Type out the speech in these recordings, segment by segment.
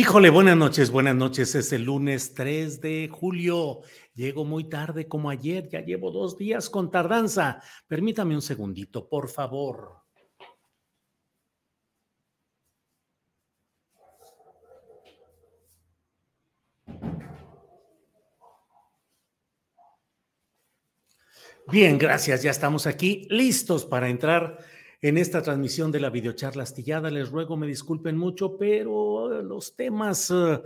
Híjole, buenas noches, buenas noches. Es el lunes 3 de julio. Llego muy tarde como ayer, ya llevo dos días con tardanza. Permítame un segundito, por favor. Bien, gracias. Ya estamos aquí listos para entrar en esta transmisión de la videocharla astillada. Les ruego me disculpen mucho, pero los temas eh,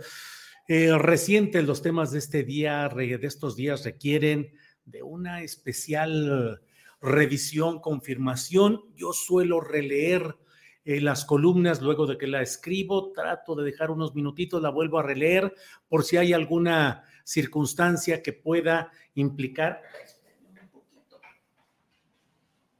eh, recientes, los temas de este día, de estos días requieren de una especial revisión, confirmación. Yo suelo releer eh, las columnas luego de que la escribo, trato de dejar unos minutitos, la vuelvo a releer por si hay alguna circunstancia que pueda implicar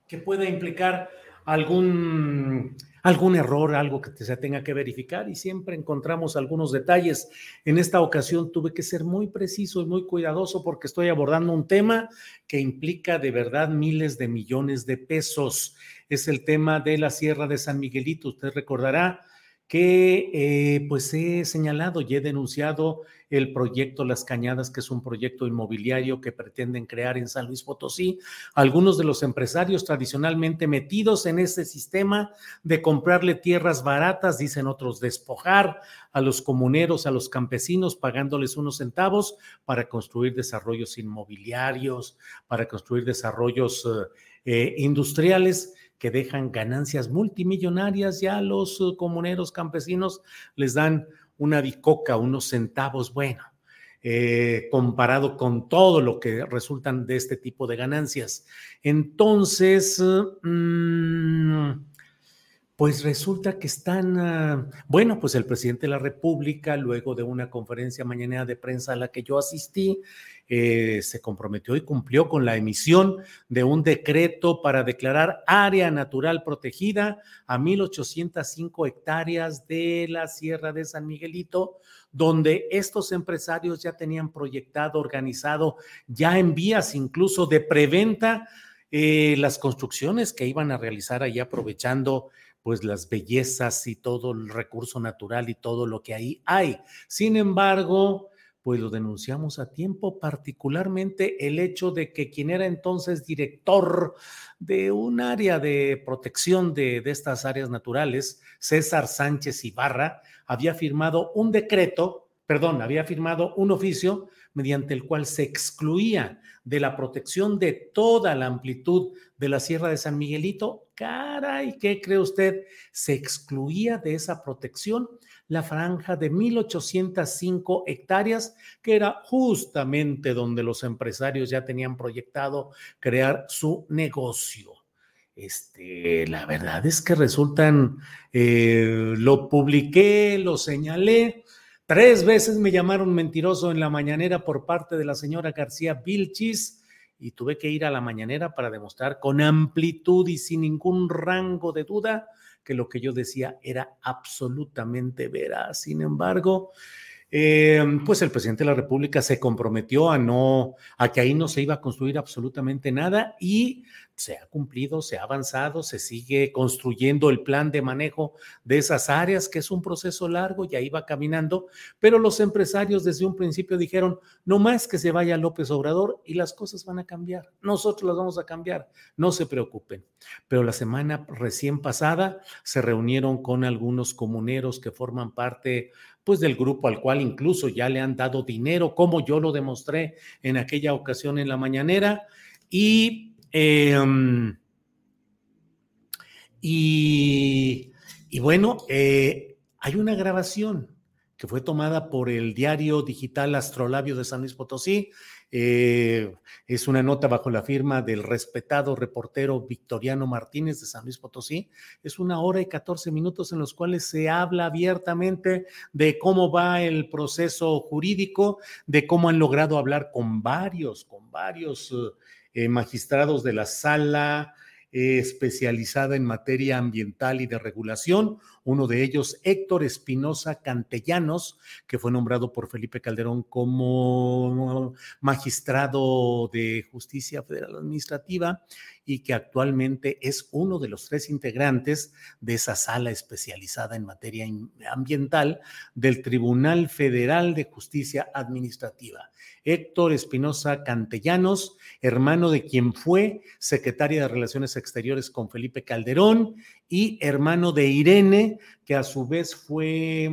que pueda implicar algún, algún error, algo que se tenga que verificar y siempre encontramos algunos detalles. En esta ocasión tuve que ser muy preciso y muy cuidadoso porque estoy abordando un tema que implica de verdad miles de millones de pesos. Es el tema de la Sierra de San Miguelito. Usted recordará que eh, pues he señalado y he denunciado el proyecto Las Cañadas, que es un proyecto inmobiliario que pretenden crear en San Luis Potosí. Algunos de los empresarios tradicionalmente metidos en ese sistema de comprarle tierras baratas, dicen otros, despojar a los comuneros, a los campesinos, pagándoles unos centavos para construir desarrollos inmobiliarios, para construir desarrollos eh, industriales que dejan ganancias multimillonarias, ya los eh, comuneros campesinos les dan una bicoca, unos centavos, bueno, eh, comparado con todo lo que resultan de este tipo de ganancias. Entonces, mm, pues resulta que están, ah, bueno, pues el presidente de la República, luego de una conferencia mañana de prensa a la que yo asistí, eh, se comprometió y cumplió con la emisión de un decreto para declarar área natural protegida a 1.805 hectáreas de la Sierra de San Miguelito, donde estos empresarios ya tenían proyectado, organizado, ya en vías incluso de preventa, eh, las construcciones que iban a realizar ahí aprovechando pues las bellezas y todo el recurso natural y todo lo que ahí hay. Sin embargo, pues lo denunciamos a tiempo, particularmente el hecho de que quien era entonces director de un área de protección de, de, estas áreas naturales, César Sánchez Ibarra, había firmado un decreto, perdón, había firmado un oficio mediante el cual se excluía de la protección de toda la amplitud de la Sierra de San Miguelito. Caray, ¿qué cree usted? Se excluía de esa protección la franja de 1.805 hectáreas, que era justamente donde los empresarios ya tenían proyectado crear su negocio. Este, la verdad es que resultan, eh, lo publiqué, lo señalé, tres veces me llamaron mentiroso en la mañanera por parte de la señora García Vilchis y tuve que ir a la mañanera para demostrar con amplitud y sin ningún rango de duda que lo que yo decía era absolutamente veraz. Sin embargo, eh, pues el presidente de la República se comprometió a no, a que ahí no se iba a construir absolutamente nada y se ha cumplido, se ha avanzado, se sigue construyendo el plan de manejo de esas áreas, que es un proceso largo y ahí va caminando, pero los empresarios desde un principio dijeron, no más que se vaya López Obrador y las cosas van a cambiar, nosotros las vamos a cambiar, no se preocupen. Pero la semana recién pasada se reunieron con algunos comuneros que forman parte pues del grupo al cual incluso ya le han dado dinero, como yo lo demostré en aquella ocasión en la mañanera. Y, em, y, bueno, eh, hay una grabación que fue tomada por el diario digital Astrolabio de San Luis Potosí, eh, es una nota bajo la firma del respetado reportero Victoriano Martínez de San Luis Potosí. Es una hora y 14 minutos en los cuales se habla abiertamente de cómo va el proceso jurídico, de cómo han logrado hablar con varios, con varios eh, magistrados de la sala especializada en materia ambiental y de regulación, uno de ellos Héctor Espinosa Cantellanos, que fue nombrado por Felipe Calderón como magistrado de justicia federal administrativa y que actualmente es uno de los tres integrantes de esa sala especializada en materia ambiental del Tribunal Federal de Justicia Administrativa. Héctor Espinosa Cantellanos, hermano de quien fue secretaria de Relaciones Exteriores con Felipe Calderón y hermano de Irene, que a su vez fue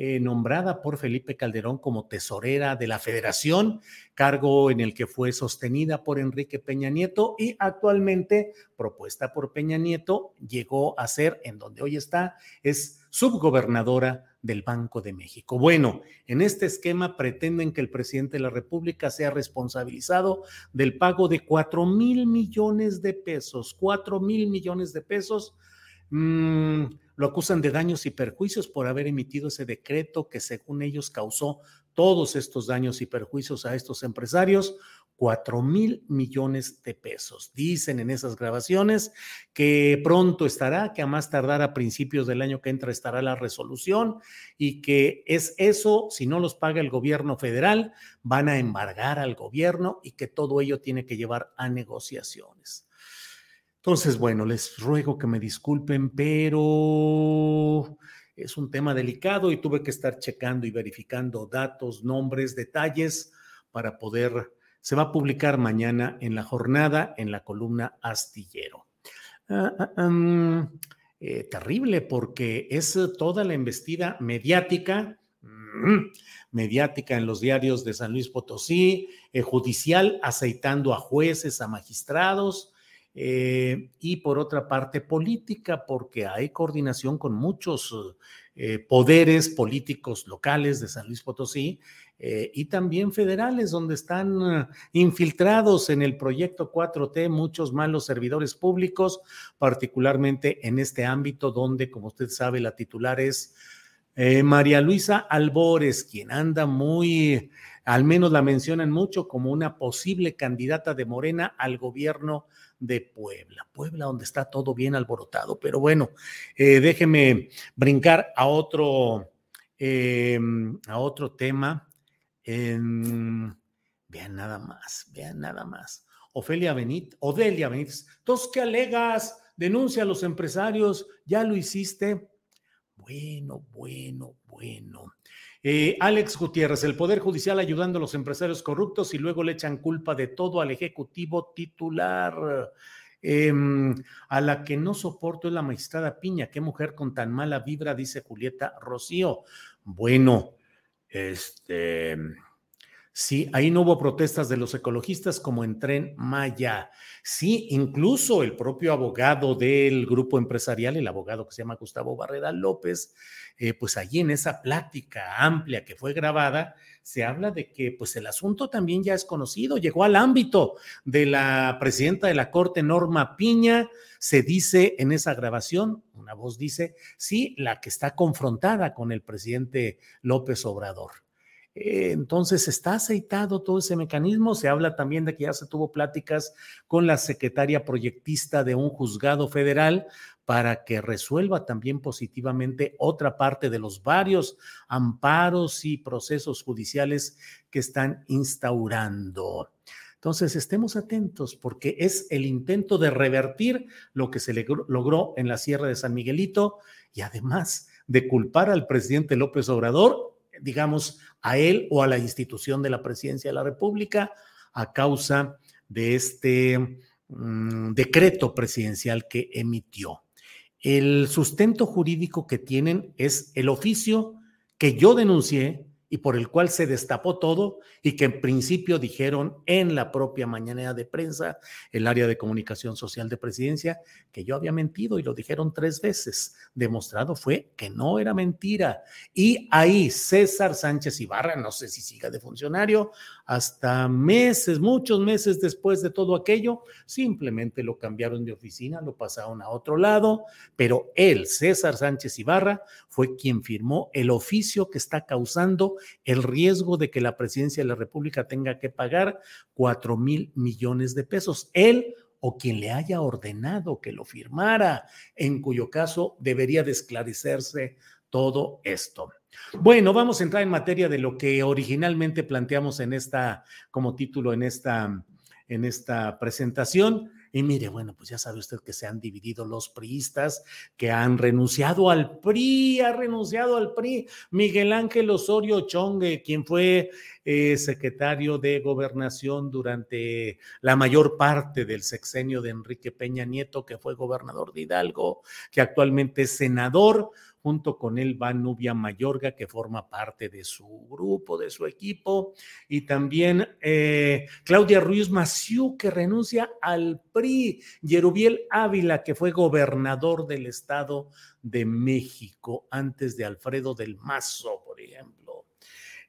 eh, nombrada por Felipe Calderón como tesorera de la federación, cargo en el que fue sostenida por Enrique Peña Nieto y actualmente propuesta por Peña Nieto, llegó a ser, en donde hoy está, es subgobernadora del Banco de México. Bueno, en este esquema pretenden que el presidente de la República sea responsabilizado del pago de cuatro mil millones de pesos, cuatro mil millones de pesos. Mmm, lo acusan de daños y perjuicios por haber emitido ese decreto que según ellos causó todos estos daños y perjuicios a estos empresarios, cuatro mil millones de pesos. Dicen en esas grabaciones que pronto estará, que a más tardar a principios del año que entra estará la resolución y que es eso, si no los paga el gobierno federal, van a embargar al gobierno y que todo ello tiene que llevar a negociaciones. Entonces, bueno, les ruego que me disculpen, pero es un tema delicado y tuve que estar checando y verificando datos, nombres, detalles para poder, se va a publicar mañana en la jornada en la columna astillero. Ah, ah, eh, terrible porque es toda la embestida mediática, mm, mediática en los diarios de San Luis Potosí, eh, judicial, aceitando a jueces, a magistrados, eh, y por otra parte política, porque hay coordinación con muchos eh, poderes políticos locales de San Luis Potosí eh, y también federales, donde están infiltrados en el proyecto 4T muchos malos servidores públicos, particularmente en este ámbito donde, como usted sabe, la titular es María Luisa Albores, quien anda muy, al menos la mencionan mucho como una posible candidata de Morena al gobierno de Puebla. Puebla, donde está todo bien alborotado. Pero bueno, eh, déjeme brincar a otro, em, a otro tema. Vean nada más, vean nada más. Ofelia Benítez, Odelia Benítez, ¿tos qué alegas? Denuncia a los empresarios, ya lo hiciste. Bueno, bueno, bueno. Eh, Alex Gutiérrez, el Poder Judicial ayudando a los empresarios corruptos y luego le echan culpa de todo al Ejecutivo titular. Em, a la que no soporto es la magistrada Piña. Qué mujer con tan mala vibra, dice Julieta Rocío. Bueno, este. Sí, ahí no hubo protestas de los ecologistas como en Tren Maya. Sí, incluso el propio abogado del grupo empresarial, el abogado que se llama Gustavo Barrera López, eh, pues allí en esa plática amplia que fue grabada, se habla de que pues el asunto también ya es conocido, llegó al ámbito de la presidenta de la Corte, Norma Piña, se dice en esa grabación, una voz dice, sí, la que está confrontada con el presidente López Obrador. Eh, entonces está aceitado todo ese mecanismo. Se habla también de que ya se tuvo pláticas con la secretaria proyectista de un juzgado federal para que resuelva también positivamente otra parte de los varios amparos y procesos judiciales que están instaurando. Entonces, estemos atentos porque es el intento de revertir lo que se logró en la Sierra de San Miguelito y además de culpar al presidente López Obrador, digamos, a él o a la institución de la presidencia de la República a causa de este mm, decreto presidencial que emitió. El sustento jurídico que tienen es el oficio que yo denuncié y por el cual se destapó todo y que en principio dijeron en la propia mañanera de prensa, el área de comunicación social de presidencia, que yo había mentido y lo dijeron tres veces. Demostrado fue que no era mentira. Y ahí César Sánchez Ibarra, no sé si siga de funcionario, hasta meses, muchos meses después de todo aquello, simplemente lo cambiaron de oficina, lo pasaron a otro lado, pero él, César Sánchez Ibarra, fue quien firmó el oficio que está causando el riesgo de que la presidencia de la República tenga que pagar cuatro mil millones de pesos. Él o quien le haya ordenado que lo firmara, en cuyo caso debería de esclarecerse todo esto. Bueno, vamos a entrar en materia de lo que originalmente planteamos en esta, como título en esta, en esta presentación. Y mire, bueno, pues ya sabe usted que se han dividido los priistas, que han renunciado al PRI, ha renunciado al PRI. Miguel Ángel Osorio Chongue, quien fue eh, secretario de gobernación durante la mayor parte del sexenio de Enrique Peña Nieto, que fue gobernador de Hidalgo, que actualmente es senador, Junto con él va Nubia Mayorga, que forma parte de su grupo, de su equipo, y también eh, Claudia Ruiz Maciú, que renuncia al PRI, Yerubiel Ávila, que fue gobernador del Estado de México antes de Alfredo del Mazo, por ejemplo.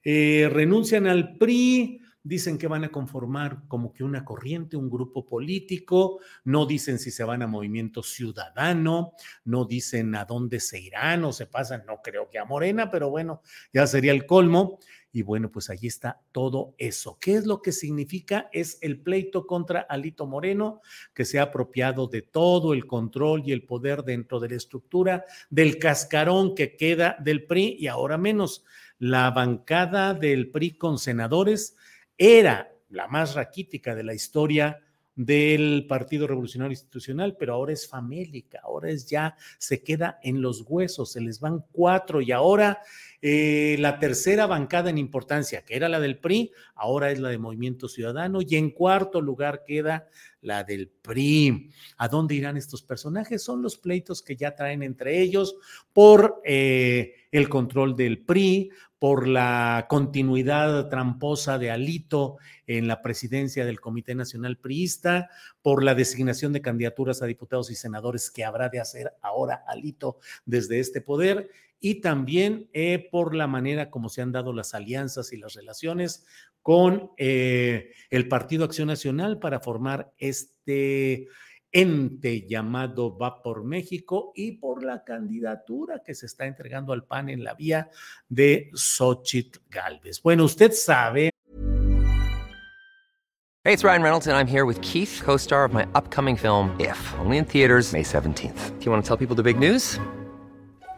Eh, renuncian al PRI dicen que van a conformar como que una corriente, un grupo político, no dicen si se van a movimiento ciudadano, no dicen a dónde se irán o se pasan, no creo que a Morena, pero bueno, ya sería el colmo. Y bueno, pues allí está todo eso. ¿Qué es lo que significa? Es el pleito contra Alito Moreno, que se ha apropiado de todo el control y el poder dentro de la estructura del cascarón que queda del PRI y ahora menos la bancada del PRI con senadores era la más raquítica de la historia del Partido Revolucionario Institucional, pero ahora es famélica, ahora es ya, se queda en los huesos, se les van cuatro y ahora eh, la tercera bancada en importancia, que era la del PRI, ahora es la de Movimiento Ciudadano y en cuarto lugar queda la del PRI. ¿A dónde irán estos personajes? Son los pleitos que ya traen entre ellos por eh, el control del PRI, por la continuidad tramposa de Alito en la presidencia del Comité Nacional Priista, por la designación de candidaturas a diputados y senadores que habrá de hacer ahora Alito desde este poder y también eh, por la manera como se han dado las alianzas y las relaciones con eh, el Partido Acción Nacional para formar este ente llamado Va por México y por la candidatura que se está entregando al PAN en la vía de Xochitl Galvez. Bueno, usted sabe. Hey, it's Ryan Reynolds and I'm here with Keith, co-star of my upcoming film If, only in theaters May 17th. Do you want to tell people the big news?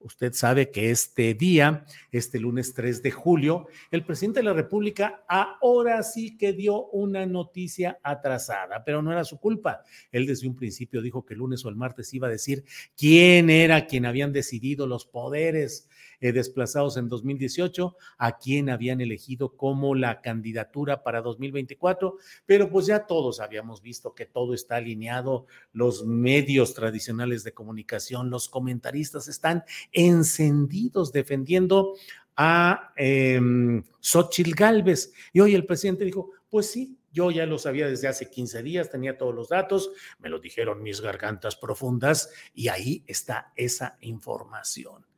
Usted sabe que este día, este lunes 3 de julio, el presidente de la República ahora sí que dio una noticia atrasada, pero no era su culpa. Él desde un principio dijo que el lunes o el martes iba a decir quién era quien habían decidido los poderes eh, desplazados en 2018, a quién habían elegido como la candidatura para 2024, pero pues ya todos habíamos visto que todo está alineado, los medios tradicionales de comunicación, los comentaristas están encendidos defendiendo a eh, Xochitl Galvez. Y hoy el presidente dijo, pues sí, yo ya lo sabía desde hace 15 días, tenía todos los datos, me lo dijeron mis gargantas profundas y ahí está esa información.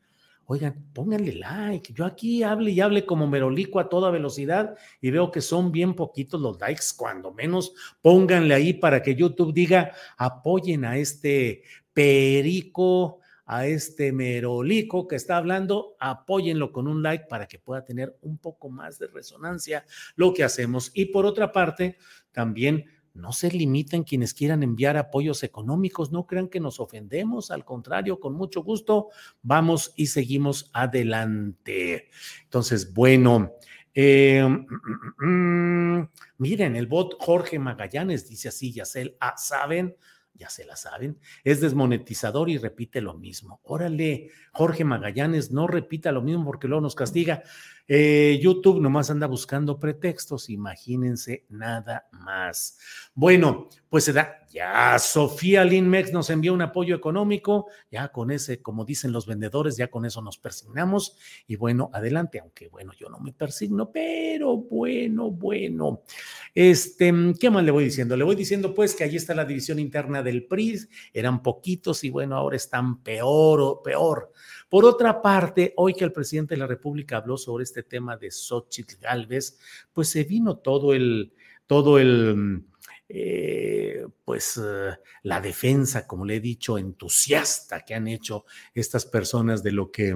Oigan, pónganle like. Yo aquí hable y hable como merolico a toda velocidad y veo que son bien poquitos los likes, cuando menos pónganle ahí para que YouTube diga apoyen a este perico a este merolico que está hablando, apóyenlo con un like para que pueda tener un poco más de resonancia lo que hacemos. Y por otra parte, también no se limiten quienes quieran enviar apoyos económicos, no crean que nos ofendemos, al contrario, con mucho gusto, vamos y seguimos adelante. Entonces, bueno. Eh, mm, mm, mm, miren, el bot Jorge Magallanes dice así, ya ah, ¿saben? Ya se la saben, es desmonetizador y repite lo mismo. Órale, Jorge Magallanes, no repita lo mismo porque luego nos castiga. Eh, YouTube nomás anda buscando pretextos, imagínense nada más. Bueno, pues se da, ya Sofía Linmex nos envió un apoyo económico, ya con ese, como dicen los vendedores, ya con eso nos persignamos y bueno, adelante, aunque bueno, yo no me persigno, pero bueno, bueno. Este, ¿qué más le voy diciendo? Le voy diciendo pues que allí está la división interna del PRI, eran poquitos y bueno, ahora están peor o peor. Por otra parte, hoy que el presidente de la República habló sobre este tema de Xochitl Galvez, pues se vino todo el, todo el, eh, pues eh, la defensa, como le he dicho, entusiasta que han hecho estas personas de lo que,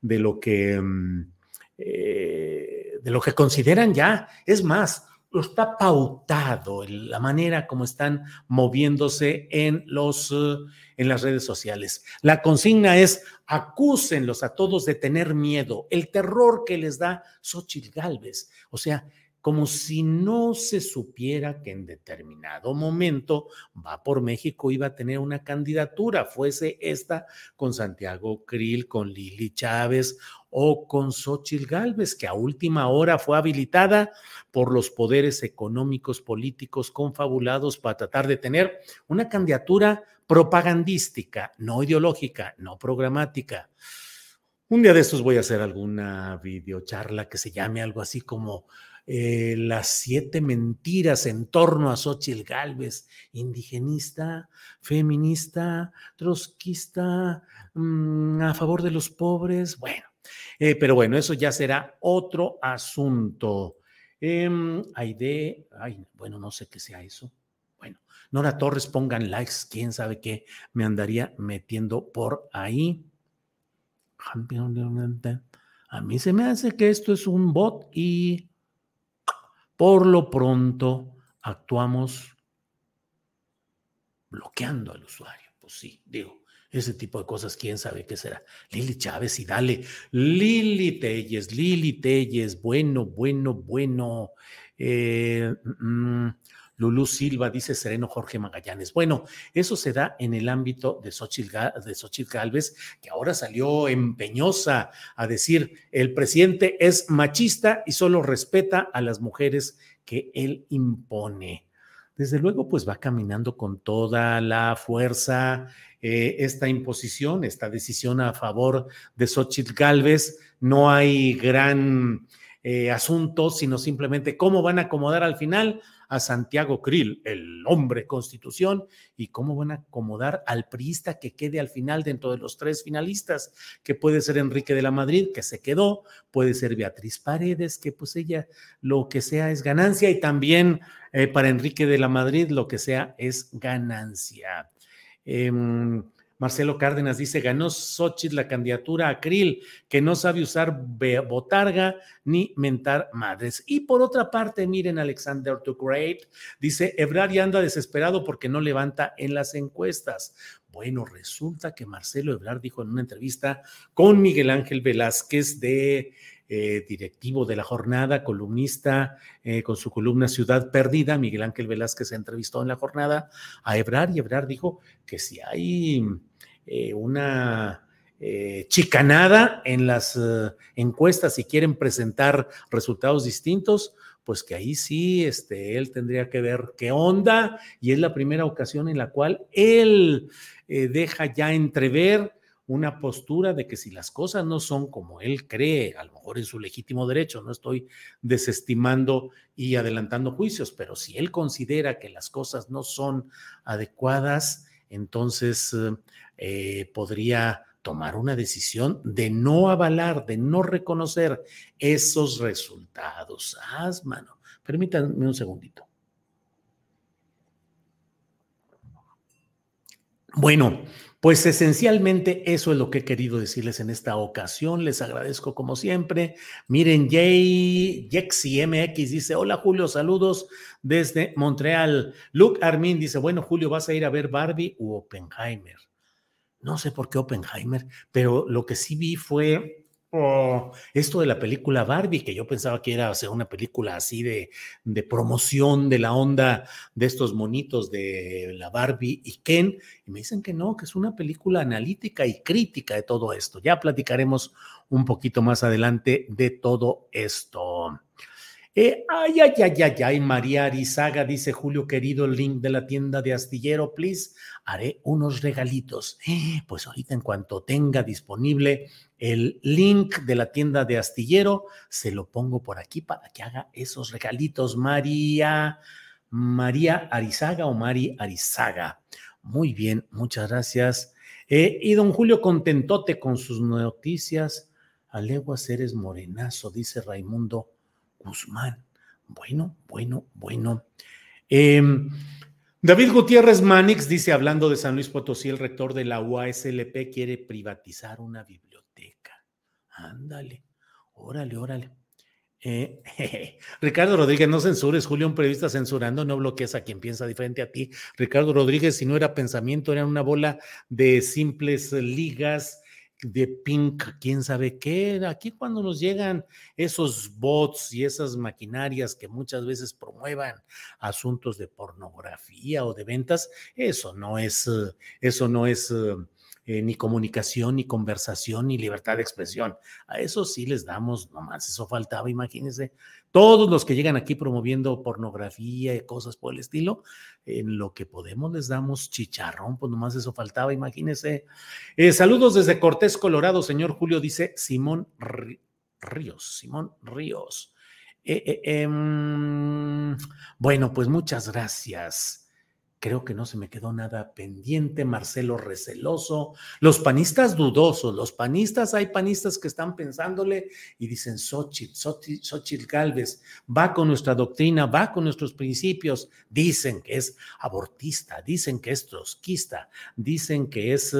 de lo que, mm, eh, de lo que consideran ya. Es más, está pautado la manera como están moviéndose en, los, en las redes sociales. La consigna es acúsenlos a todos de tener miedo, el terror que les da Xochitl Galvez. O sea, como si no se supiera que en determinado momento va por México iba a tener una candidatura, fuese esta con Santiago Krill, con Lili Chávez o con Xochitl Gálvez, que a última hora fue habilitada por los poderes económicos políticos confabulados para tratar de tener una candidatura propagandística, no ideológica, no programática. Un día de estos voy a hacer alguna videocharla que se llame algo así como eh, las siete mentiras en torno a Xochitl Galvez, indigenista, feminista, trotskista, mm, a favor de los pobres, bueno, eh, pero bueno, eso ya será otro asunto. Eh, de, ay, bueno, no sé qué sea eso. Bueno, Nora Torres, pongan likes, quién sabe qué me andaría metiendo por ahí. A mí se me hace que esto es un bot y por lo pronto, actuamos bloqueando al usuario. Pues sí, digo, ese tipo de cosas, quién sabe qué será. Lili Chávez y dale. Lili Telles, Lili Telles, bueno, bueno, bueno. Eh, mm, Lulú Silva, dice Sereno Jorge Magallanes. Bueno, eso se da en el ámbito de Xochitl, de Galvez, que ahora salió empeñosa a decir, el presidente es machista y solo respeta a las mujeres que él impone. Desde luego, pues va caminando con toda la fuerza eh, esta imposición, esta decisión a favor de Xochitl Galvez. No hay gran eh, asunto, sino simplemente cómo van a acomodar al final a Santiago Krill, el hombre constitución, y cómo van a acomodar al priista que quede al final dentro de los tres finalistas, que puede ser Enrique de la Madrid, que se quedó, puede ser Beatriz Paredes, que pues ella lo que sea es ganancia, y también eh, para Enrique de la Madrid lo que sea es ganancia. Em, Marcelo Cárdenas dice, ganó Xochitl la candidatura a Krill, que no sabe usar botarga ni mentar madres. Y por otra parte, miren, Alexander the Great dice, Ebrard ya anda desesperado porque no levanta en las encuestas. Bueno, resulta que Marcelo Ebrard dijo en una entrevista con Miguel Ángel Velázquez de eh, directivo de la jornada, columnista eh, con su columna Ciudad Perdida. Miguel Ángel Velázquez se entrevistó en la jornada a Ebrar y Ebrar dijo que si hay eh, una chicanada en las encuestas y quieren presentar resultados distintos, pues que ahí sí, este, él tendría que ver qué onda y es la primera ocasión en la cual él deja ya entrever una postura de que si las cosas no son como él cree, a lo mejor en su legítimo derecho, no estoy desestimando y adelantando juicios, pero si él considera que las cosas no son adecuadas, entonces eh, podría tomar una decisión de no avalar, de no reconocer esos resultados. Haz, mano. Permítanme un segundito. Bueno, pues esencialmente eso es lo que he querido decirles en esta ocasión. Les agradezco como siempre. Miren, Jay MX dice: Hola Julio, saludos desde Montreal. Luke Armin dice: Bueno, Julio, ¿vas a ir a ver Barbie u Oppenheimer? No sé por qué Oppenheimer, pero lo que sí vi fue Oh, esto de la película Barbie, que yo pensaba que era una película así de, de, promoción de la onda de estos monitos de la Barbie y Ken, y me dicen que no, que es una película analítica y crítica de todo esto. Ya platicaremos un poquito más adelante de todo esto. Eh, ay, ay, ay, ay, ay, María Arizaga, dice Julio querido, el link de la tienda de Astillero, please. Haré unos regalitos. pues ahorita en cuanto tenga disponible el link de la tienda de Astillero, se lo pongo por aquí para que haga esos regalitos. María, María Arizaga o Mari Arizaga. Muy bien, muchas gracias. Eh, y don Julio contentote con sus noticias. Aleguas eres morenazo, dice Raimundo Guzmán. Bueno, bueno, bueno. Em, David Gutiérrez Manix dice, hablando de San Luis Potosí, el rector de la UASLP quiere privatizar una biblioteca. Ándale, órale, órale. Eh, Ricardo Rodríguez, no censures, Julio, un periodista censurando, no bloquees a quien piensa diferente a ti. Ricardo Rodríguez, si no era pensamiento, era una bola de simples ligas de Pink, quién sabe qué. Aquí cuando nos llegan esos bots y esas maquinarias que muchas veces promuevan asuntos de pornografía o de ventas, eso no es, eh, eso no es eh, ni comunicación, ni conversación, ni libertad de expresión. A eso sí les damos, nomás eso faltaba, imagínense. Todos los que llegan aquí promoviendo pornografía y cosas por el estilo, en lo que podemos les damos chicharrón, pues nomás eso faltaba, imagínense. Eh, saludos desde Cortés, Colorado, señor Julio, dice Simón Ríos, Simón Ríos. Eh, em, bueno, pues muchas gracias. Creo que no se me quedó nada pendiente. Marcelo receloso. Los panistas dudosos. Los panistas, hay panistas que están pensándole y dicen, Xochitl, Xochitl, Galvez, va con nuestra doctrina, va con nuestros principios. Dicen que es abortista, dicen que es trotskista, dicen que es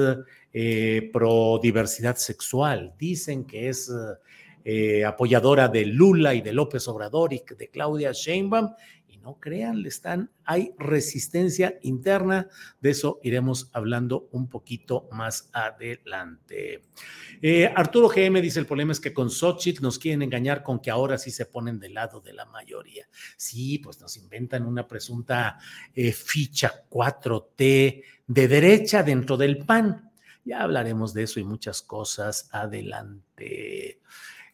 eh, pro diversidad sexual, dicen que es... Eh, apoyadora de Lula y de López Obrador y de Claudia Sheinbaum no crean, están, hay resistencia interna, de eso iremos hablando un poquito más adelante. Eh, Arturo GM dice, el problema es que con Xochitl nos quieren engañar con que ahora sí se ponen del lado de la mayoría. Sí, pues nos inventan una presunta eh, ficha 4T de derecha dentro del PAN. Ya hablaremos de eso y muchas cosas adelante.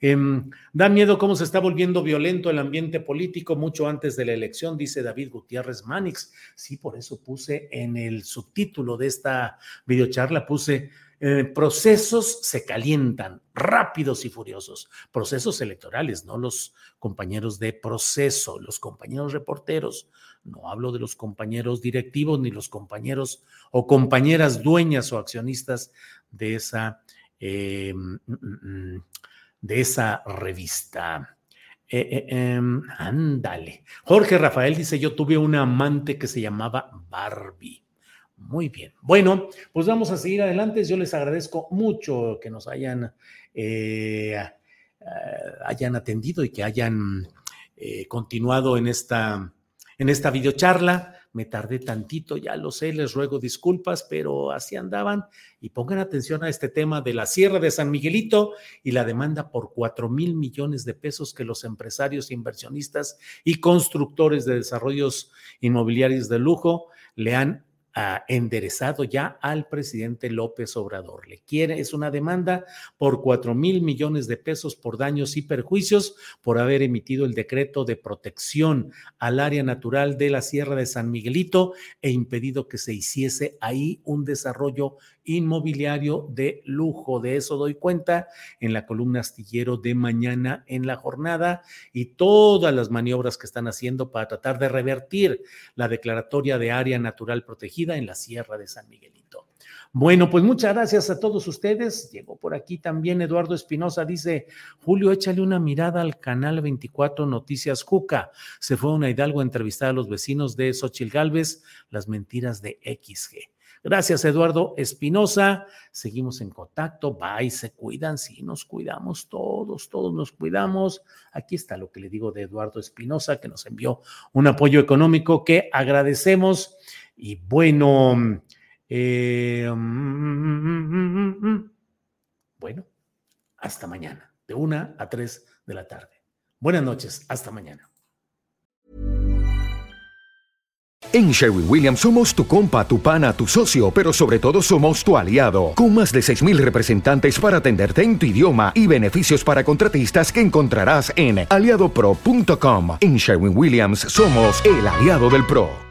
Em, da miedo cómo se está volviendo violento el ambiente político mucho antes de la elección, dice David Gutiérrez Manix. Sí, por eso puse en el subtítulo de esta videocharla, puse eh, procesos se calientan, rápidos y furiosos. Procesos electorales, no los compañeros de proceso, los compañeros reporteros. No hablo de los compañeros directivos ni los compañeros o compañeras dueñas o accionistas de esa... Eh, mm, mm, mm, de esa revista. Eh, eh, em, ándale. Jorge Rafael dice, yo tuve una amante que se llamaba Barbie. Muy bien. Bueno, pues vamos a seguir adelante. Yo les agradezco mucho que nos hayan, eh, hayan atendido y que hayan continuado en esta, en esta videocharla me tardé tantito, ya lo sé, les ruego disculpas, pero así andaban. Y pongan atención a este tema de la Sierra de San Miguelito y la demanda por cuatro mil millones de pesos que los empresarios, inversionistas y constructores de desarrollos inmobiliarios de lujo le han enderezado ya al presidente López Obrador. Le quiere, es una demanda por cuatro mil millones de pesos por daños y perjuicios por haber emitido el decreto de protección al área natural de la Sierra de San Miguelito e impedido que se hiciese ahí un desarrollo inmobiliario de lujo. De eso doy cuenta en la columna astillero de mañana en la jornada y todas las maniobras que están haciendo para tratar de revertir la declaratoria de área natural protegida en la Sierra de San Miguelito. Bueno, pues muchas gracias a todos ustedes. Llegó por aquí también Eduardo Espinosa, dice, Julio, échale una mirada al canal 24 Noticias Juca. Se fue una Hidalgo a entrevistar a los vecinos de Xochil Gálvez, las mentiras de XG. Gracias, Eduardo Espinosa. Seguimos en contacto. Bye, se cuidan. Sí, nos cuidamos todos, todos nos cuidamos. Aquí está lo que le digo de Eduardo Espinosa, que nos envió un apoyo económico que agradecemos. Y bueno, eh, bueno, hasta mañana, de una a tres de la tarde. Buenas noches, hasta mañana. En Sherwin Williams somos tu compa, tu pana, tu socio, pero sobre todo somos tu aliado, con más de 6.000 representantes para atenderte en tu idioma y beneficios para contratistas que encontrarás en aliadopro.com. En Sherwin Williams somos el aliado del PRO.